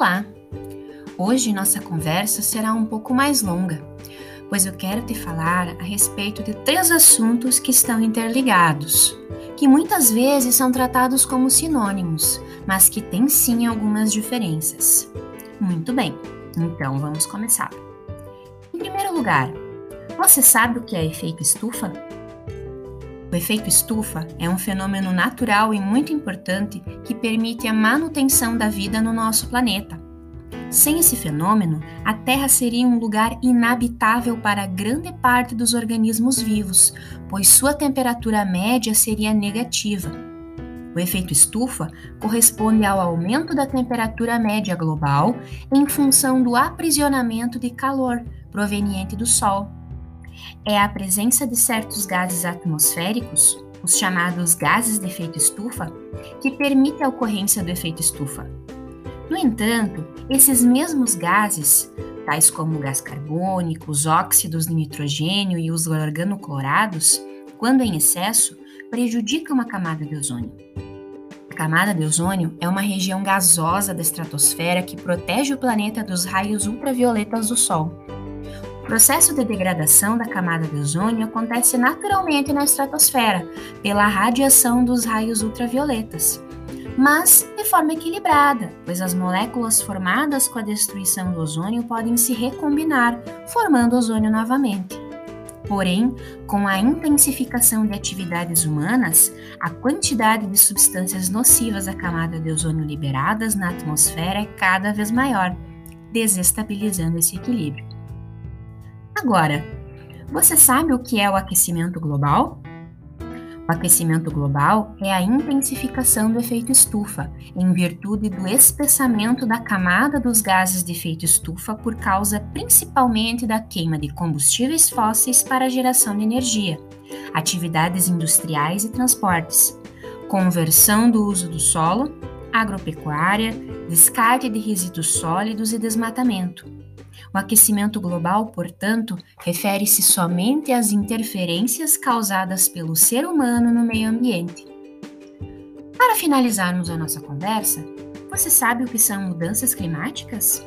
Olá! Hoje nossa conversa será um pouco mais longa, pois eu quero te falar a respeito de três assuntos que estão interligados, que muitas vezes são tratados como sinônimos, mas que têm sim algumas diferenças. Muito bem, então vamos começar. Em primeiro lugar, você sabe o que é efeito estufa? O efeito estufa é um fenômeno natural e muito importante que permite a manutenção da vida no nosso planeta. Sem esse fenômeno, a Terra seria um lugar inabitável para grande parte dos organismos vivos, pois sua temperatura média seria negativa. O efeito estufa corresponde ao aumento da temperatura média global em função do aprisionamento de calor proveniente do Sol é a presença de certos gases atmosféricos, os chamados gases de efeito estufa, que permite a ocorrência do efeito estufa. No entanto, esses mesmos gases, tais como o gás carbônico, os óxidos de nitrogênio e os organoclorados, quando em excesso, prejudicam a camada de ozônio. A camada de ozônio é uma região gasosa da estratosfera que protege o planeta dos raios ultravioletas do Sol processo de degradação da camada de ozônio acontece naturalmente na estratosfera, pela radiação dos raios ultravioletas, mas de forma equilibrada, pois as moléculas formadas com a destruição do ozônio podem se recombinar, formando ozônio novamente. Porém, com a intensificação de atividades humanas, a quantidade de substâncias nocivas à camada de ozônio liberadas na atmosfera é cada vez maior, desestabilizando esse equilíbrio. Agora, você sabe o que é o aquecimento global? O aquecimento global é a intensificação do efeito estufa, em virtude do espessamento da camada dos gases de efeito estufa por causa principalmente da queima de combustíveis fósseis para a geração de energia, atividades industriais e transportes, conversão do uso do solo, agropecuária, descarte de resíduos sólidos e desmatamento. O aquecimento global, portanto, refere-se somente às interferências causadas pelo ser humano no meio ambiente. Para finalizarmos a nossa conversa, você sabe o que são mudanças climáticas?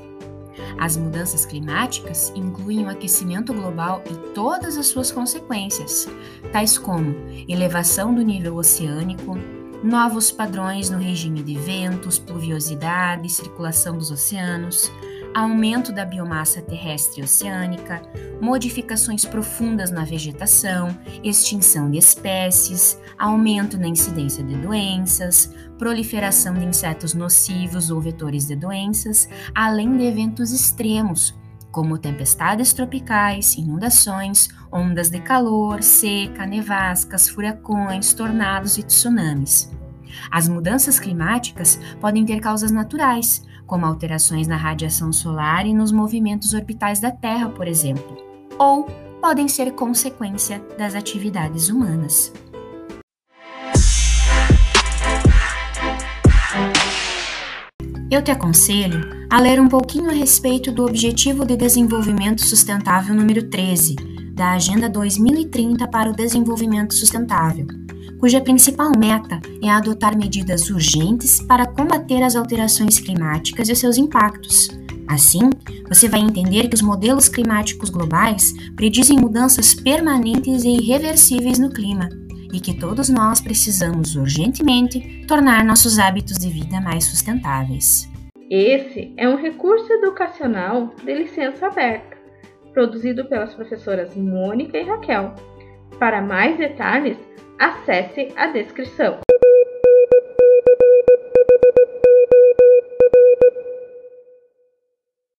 As mudanças climáticas incluem o aquecimento global e todas as suas consequências, tais como elevação do nível oceânico, novos padrões no regime de ventos, pluviosidade circulação dos oceanos, aumento da biomassa terrestre e oceânica, modificações profundas na vegetação, extinção de espécies, aumento na incidência de doenças, proliferação de insetos nocivos ou vetores de doenças, além de eventos extremos, como tempestades tropicais, inundações, ondas de calor, seca, nevascas, furacões, tornados e tsunamis. As mudanças climáticas podem ter causas naturais, como alterações na radiação solar e nos movimentos orbitais da Terra, por exemplo, ou podem ser consequência das atividades humanas. Eu te aconselho a ler um pouquinho a respeito do Objetivo de Desenvolvimento Sustentável número 13, da Agenda 2030 para o Desenvolvimento Sustentável, cuja principal meta é adotar medidas urgentes para combater as alterações climáticas e seus impactos. Assim, você vai entender que os modelos climáticos globais predizem mudanças permanentes e irreversíveis no clima e que todos nós precisamos urgentemente tornar nossos hábitos de vida mais sustentáveis. Esse é um recurso educacional de licença aberta, produzido pelas professoras Mônica e Raquel. Para mais detalhes, acesse a descrição.